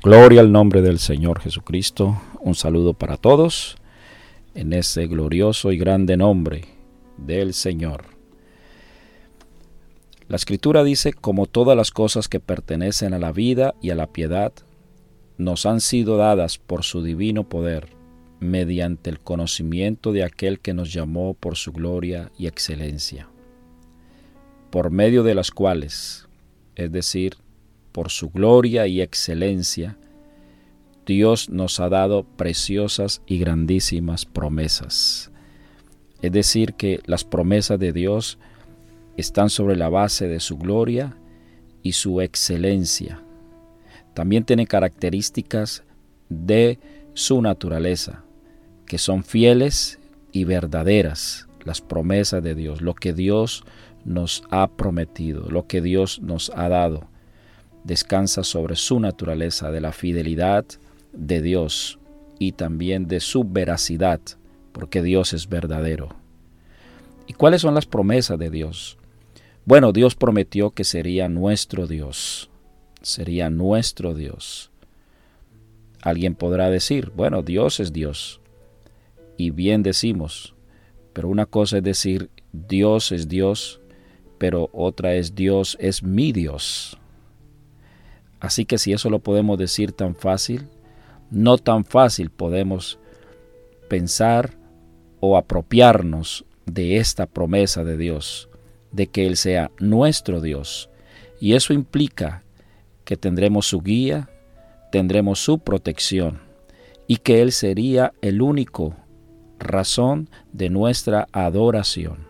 Gloria al nombre del Señor Jesucristo. Un saludo para todos en ese glorioso y grande nombre del Señor. La escritura dice, como todas las cosas que pertenecen a la vida y a la piedad, nos han sido dadas por su divino poder, mediante el conocimiento de aquel que nos llamó por su gloria y excelencia, por medio de las cuales, es decir, por su gloria y excelencia, Dios nos ha dado preciosas y grandísimas promesas. Es decir, que las promesas de Dios están sobre la base de su gloria y su excelencia. También tienen características de su naturaleza, que son fieles y verdaderas, las promesas de Dios, lo que Dios nos ha prometido, lo que Dios nos ha dado descansa sobre su naturaleza de la fidelidad de Dios y también de su veracidad, porque Dios es verdadero. ¿Y cuáles son las promesas de Dios? Bueno, Dios prometió que sería nuestro Dios, sería nuestro Dios. Alguien podrá decir, bueno, Dios es Dios. Y bien decimos, pero una cosa es decir, Dios es Dios, pero otra es Dios es mi Dios. Así que si eso lo podemos decir tan fácil, no tan fácil podemos pensar o apropiarnos de esta promesa de Dios, de que Él sea nuestro Dios. Y eso implica que tendremos su guía, tendremos su protección y que Él sería el único razón de nuestra adoración.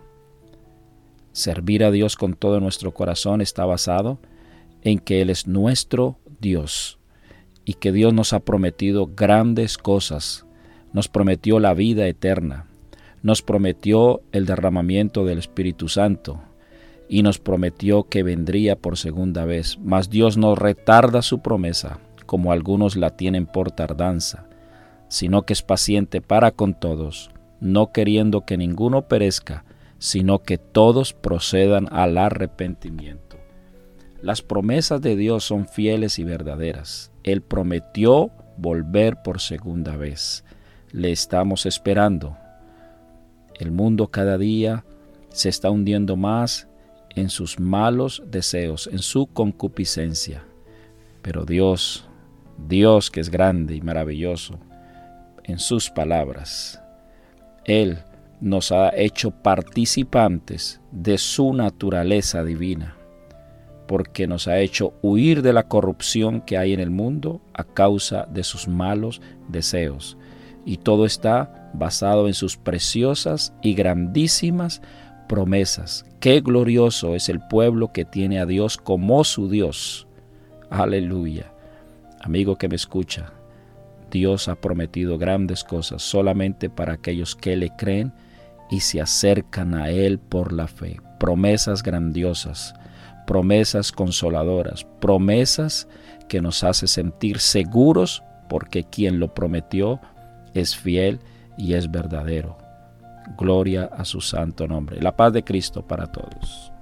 Servir a Dios con todo nuestro corazón está basado en que Él es nuestro Dios y que Dios nos ha prometido grandes cosas. Nos prometió la vida eterna, nos prometió el derramamiento del Espíritu Santo y nos prometió que vendría por segunda vez. Mas Dios no retarda su promesa, como algunos la tienen por tardanza, sino que es paciente para con todos, no queriendo que ninguno perezca, sino que todos procedan al arrepentimiento. Las promesas de Dios son fieles y verdaderas. Él prometió volver por segunda vez. Le estamos esperando. El mundo cada día se está hundiendo más en sus malos deseos, en su concupiscencia. Pero Dios, Dios que es grande y maravilloso, en sus palabras, Él nos ha hecho participantes de su naturaleza divina porque nos ha hecho huir de la corrupción que hay en el mundo a causa de sus malos deseos. Y todo está basado en sus preciosas y grandísimas promesas. Qué glorioso es el pueblo que tiene a Dios como su Dios. Aleluya. Amigo que me escucha, Dios ha prometido grandes cosas solamente para aquellos que le creen y se acercan a Él por la fe. Promesas grandiosas promesas consoladoras, promesas que nos hace sentir seguros porque quien lo prometió es fiel y es verdadero. Gloria a su santo nombre. La paz de Cristo para todos.